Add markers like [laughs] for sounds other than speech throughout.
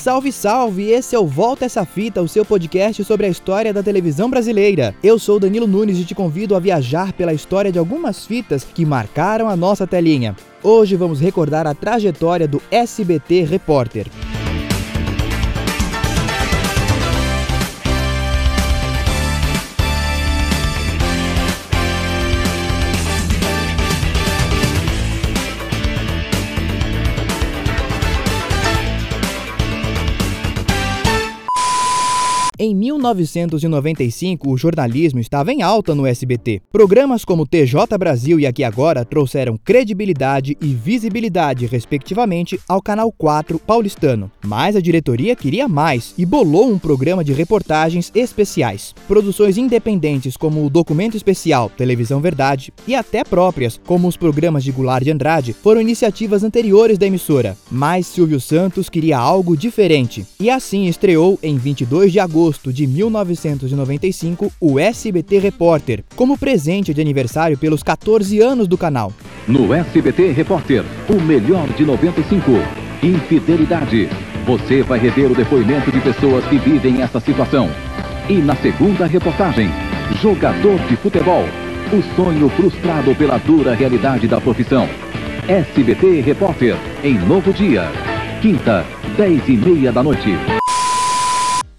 Salve, salve! Esse é o Volta Essa Fita, o seu podcast sobre a história da televisão brasileira. Eu sou Danilo Nunes e te convido a viajar pela história de algumas fitas que marcaram a nossa telinha. Hoje vamos recordar a trajetória do SBT Repórter. 1995, o jornalismo estava em alta no SBT. Programas como TJ Brasil e Aqui Agora trouxeram credibilidade e visibilidade, respectivamente, ao Canal 4 paulistano. Mas a diretoria queria mais e bolou um programa de reportagens especiais. Produções independentes como o Documento Especial, Televisão Verdade e até próprias, como os programas de Goulart de Andrade, foram iniciativas anteriores da emissora. Mas Silvio Santos queria algo diferente e assim estreou em 22 de agosto de 1995 o SBT Repórter, como presente de aniversário pelos 14 anos do canal. No SBT Repórter, o melhor de 95. Infidelidade. Você vai rever o depoimento de pessoas que vivem essa situação. E na segunda reportagem, jogador de futebol. O sonho frustrado pela dura realidade da profissão. SBT Repórter, em Novo Dia. Quinta, 10 e meia da noite.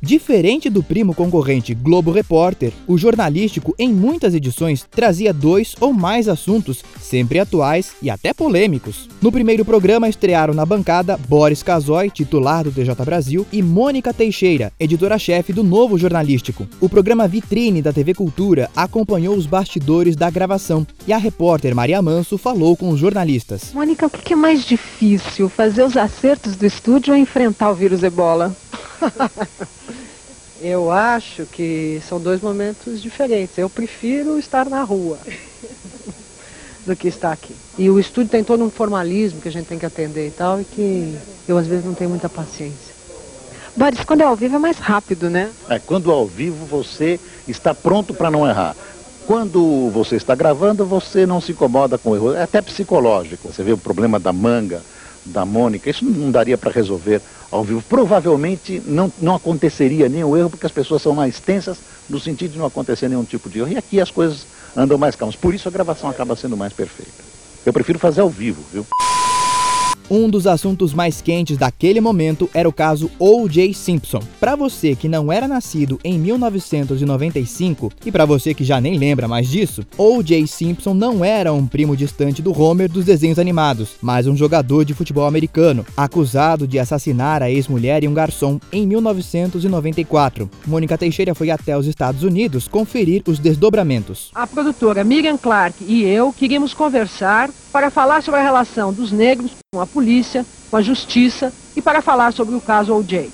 Diferente do primo concorrente Globo Repórter, o jornalístico em muitas edições trazia dois ou mais assuntos, sempre atuais e até polêmicos. No primeiro programa estrearam na bancada Boris Casoy, titular do TJ Brasil, e Mônica Teixeira, editora-chefe do Novo Jornalístico. O programa Vitrine da TV Cultura acompanhou os bastidores da gravação e a repórter Maria Manso falou com os jornalistas. Mônica, o que é mais difícil, fazer os acertos do estúdio ou enfrentar o vírus ebola? [laughs] Eu acho que são dois momentos diferentes. Eu prefiro estar na rua [laughs] do que estar aqui. E o estúdio tem todo um formalismo que a gente tem que atender e tal, e que eu às vezes não tenho muita paciência. Boris, quando é ao vivo é mais rápido, né? É, quando é ao vivo você está pronto para não errar. Quando você está gravando, você não se incomoda com o erro. É até psicológico. Você vê o problema da manga, da Mônica, isso não daria para resolver ao vivo. Provavelmente não, não aconteceria nenhum erro, porque as pessoas são mais tensas no sentido de não acontecer nenhum tipo de erro. E aqui as coisas andam mais calmas. Por isso a gravação acaba sendo mais perfeita. Eu prefiro fazer ao vivo, viu? Um dos assuntos mais quentes daquele momento era o caso O.J. Simpson. Para você que não era nascido em 1995 e para você que já nem lembra mais disso, O.J. Simpson não era um primo distante do Homer dos desenhos animados, mas um jogador de futebol americano, acusado de assassinar a ex-mulher e um garçom em 1994. Mônica Teixeira foi até os Estados Unidos conferir os desdobramentos. A produtora Miriam Clark e eu queríamos conversar para falar sobre a relação dos negros com a polícia, com a justiça e para falar sobre o caso O.J.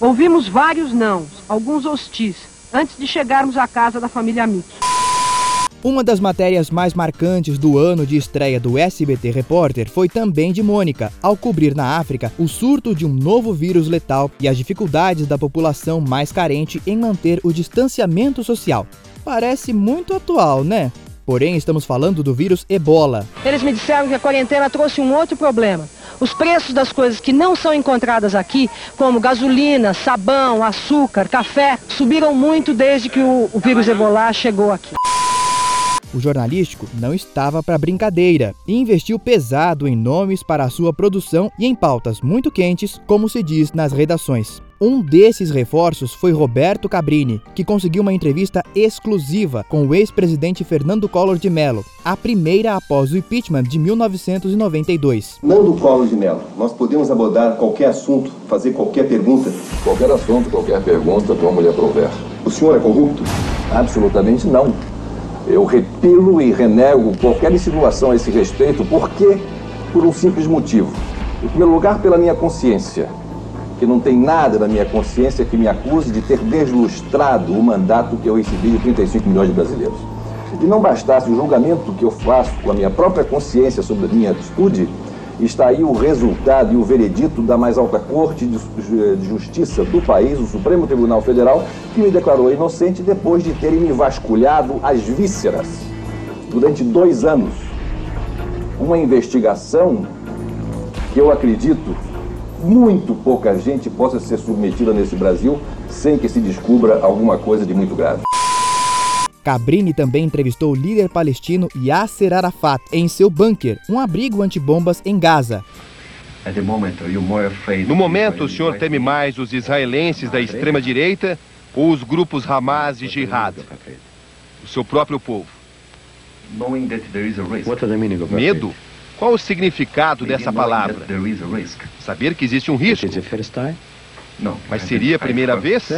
Ouvimos vários nãos, alguns hostis, antes de chegarmos à casa da família Mitz. Uma das matérias mais marcantes do ano de estreia do SBT Repórter foi também de Mônica, ao cobrir na África o surto de um novo vírus letal e as dificuldades da população mais carente em manter o distanciamento social. Parece muito atual, né? Porém, estamos falando do vírus ebola. Eles me disseram que a quarentena trouxe um outro problema. Os preços das coisas que não são encontradas aqui, como gasolina, sabão, açúcar, café, subiram muito desde que o, o vírus ebola chegou aqui. O jornalístico não estava para brincadeira e investiu pesado em nomes para a sua produção e em pautas muito quentes, como se diz nas redações. Um desses reforços foi Roberto Cabrini, que conseguiu uma entrevista exclusiva com o ex-presidente Fernando Collor de Mello, a primeira após o impeachment de 1992. Nando Collor de Mello, nós podemos abordar qualquer assunto, fazer qualquer pergunta? Qualquer assunto, qualquer pergunta, como lhe aprover. O senhor é corrupto? Absolutamente não. Eu repilo e renego qualquer insinuação a esse respeito, porque por um simples motivo. Em primeiro lugar, pela minha consciência, que não tem nada na minha consciência que me acuse de ter deslustrado o mandato que eu recebi de 35 milhões de brasileiros. E não bastasse o julgamento que eu faço com a minha própria consciência sobre a minha atitude, está aí o resultado e o veredito da mais alta corte de justiça do país, o Supremo Tribunal Federal, que me declarou inocente depois de terem me vasculhado as vísceras durante dois anos. Uma investigação que eu acredito muito pouca gente possa ser submetida nesse Brasil sem que se descubra alguma coisa de muito grave. Cabrini também entrevistou o líder palestino Yasser Arafat em seu bunker, um abrigo antibombas em Gaza. No momento, o senhor teme mais os israelenses da extrema-direita ou os grupos Hamas e Jihad? O seu próprio povo. Medo? Qual o significado dessa palavra? Saber que existe um risco. Mas seria a primeira vez?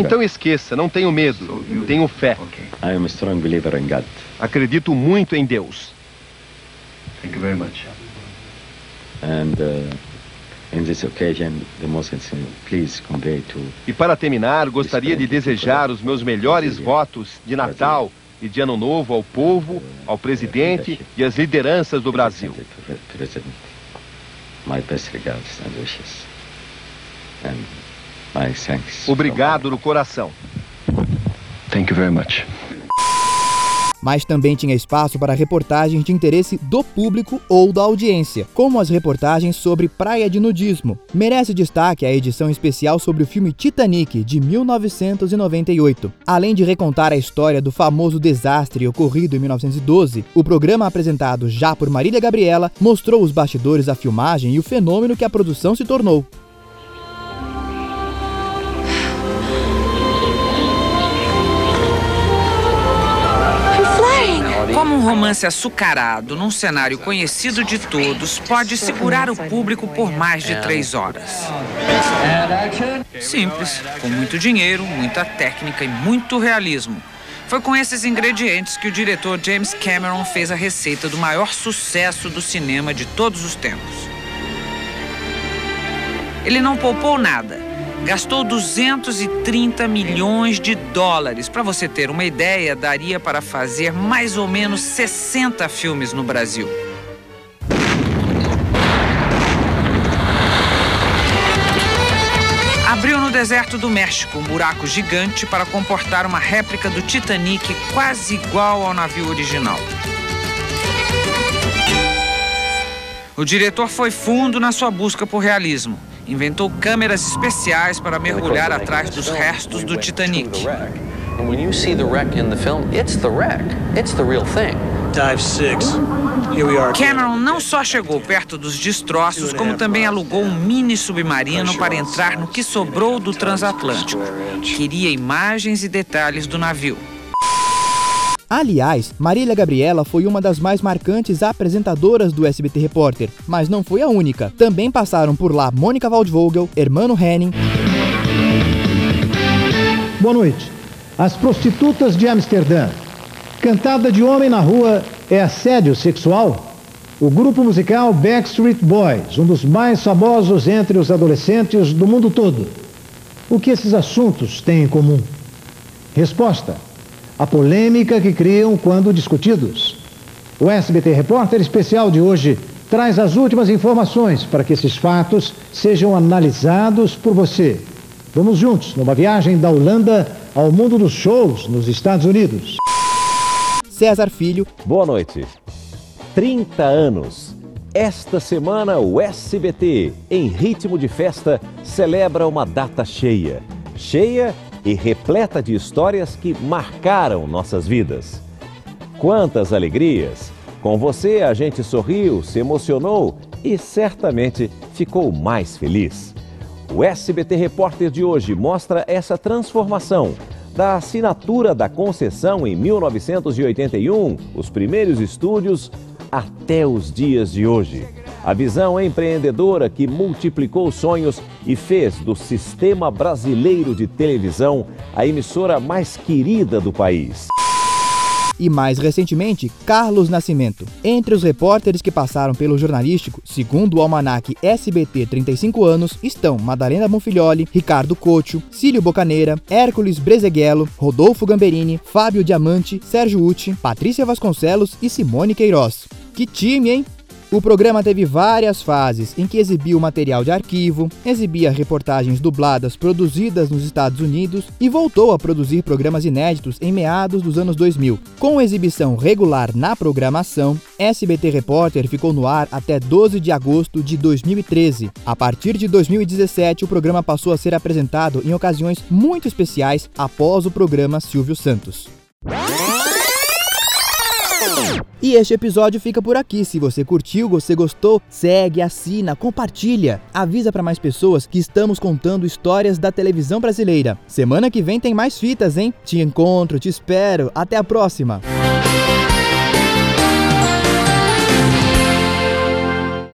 Então esqueça, não tenho medo, tenho fé. Acredito muito em Deus. E para terminar, gostaria de desejar os meus melhores votos de Natal e de Ano Novo ao povo, ao presidente e às lideranças do Brasil. My best regards and wishes. And Obrigado no coração. Thank you very much. Mas também tinha espaço para reportagens de interesse do público ou da audiência, como as reportagens sobre praia de nudismo. Merece destaque a edição especial sobre o filme Titanic, de 1998. Além de recontar a história do famoso desastre ocorrido em 1912, o programa apresentado já por Marília Gabriela mostrou os bastidores da filmagem e o fenômeno que a produção se tornou. Como um romance açucarado num cenário conhecido de todos pode segurar o público por mais de três horas? Simples, com muito dinheiro, muita técnica e muito realismo. Foi com esses ingredientes que o diretor James Cameron fez a receita do maior sucesso do cinema de todos os tempos. Ele não poupou nada gastou 230 milhões de dólares. Para você ter uma ideia, daria para fazer mais ou menos 60 filmes no Brasil. Abriu no deserto do México um buraco gigante para comportar uma réplica do Titanic quase igual ao navio original. O diretor foi fundo na sua busca por realismo inventou câmeras especiais para mergulhar atrás dos restos do Titanic. Cameron não só chegou perto dos destroços, como também alugou um mini submarino para entrar no que sobrou do transatlântico. Queria imagens e detalhes do navio. Aliás, Marília Gabriela foi uma das mais marcantes apresentadoras do SBT Repórter, mas não foi a única. Também passaram por lá Mônica Waldvogel, Hermano Henning. Boa noite. As prostitutas de Amsterdã. Cantada de homem na rua é assédio sexual? O grupo musical Backstreet Boys, um dos mais famosos entre os adolescentes do mundo todo. O que esses assuntos têm em comum? Resposta: a polêmica que criam quando discutidos. O SBT Repórter Especial de hoje traz as últimas informações para que esses fatos sejam analisados por você. Vamos juntos numa viagem da Holanda ao mundo dos shows nos Estados Unidos. César Filho. Boa noite. 30 anos. Esta semana o SBT, em ritmo de festa, celebra uma data cheia. Cheia e repleta de histórias que marcaram nossas vidas. Quantas alegrias! Com você a gente sorriu, se emocionou e certamente ficou mais feliz. O SBT Repórter de hoje mostra essa transformação da assinatura da concessão em 1981, os primeiros estúdios, até os dias de hoje. A visão empreendedora que multiplicou sonhos e fez do sistema brasileiro de televisão a emissora mais querida do país. E mais recentemente, Carlos Nascimento. Entre os repórteres que passaram pelo jornalístico, segundo o almanac SBT 35 anos, estão Madalena Bonfilholi, Ricardo Cocho, Cílio Bocaneira, Hércules Brezeghello, Rodolfo Gamberini, Fábio Diamante, Sérgio Uti, Patrícia Vasconcelos e Simone Queiroz. Que time, hein? O programa teve várias fases em que exibia o material de arquivo, exibia reportagens dubladas produzidas nos Estados Unidos e voltou a produzir programas inéditos em meados dos anos 2000. Com exibição regular na programação, SBT Repórter ficou no ar até 12 de agosto de 2013. A partir de 2017, o programa passou a ser apresentado em ocasiões muito especiais após o programa Silvio Santos. E este episódio fica por aqui. Se você curtiu, você gostou, segue, assina, compartilha. Avisa para mais pessoas que estamos contando histórias da televisão brasileira. Semana que vem tem mais fitas, hein? Te encontro, te espero. Até a próxima.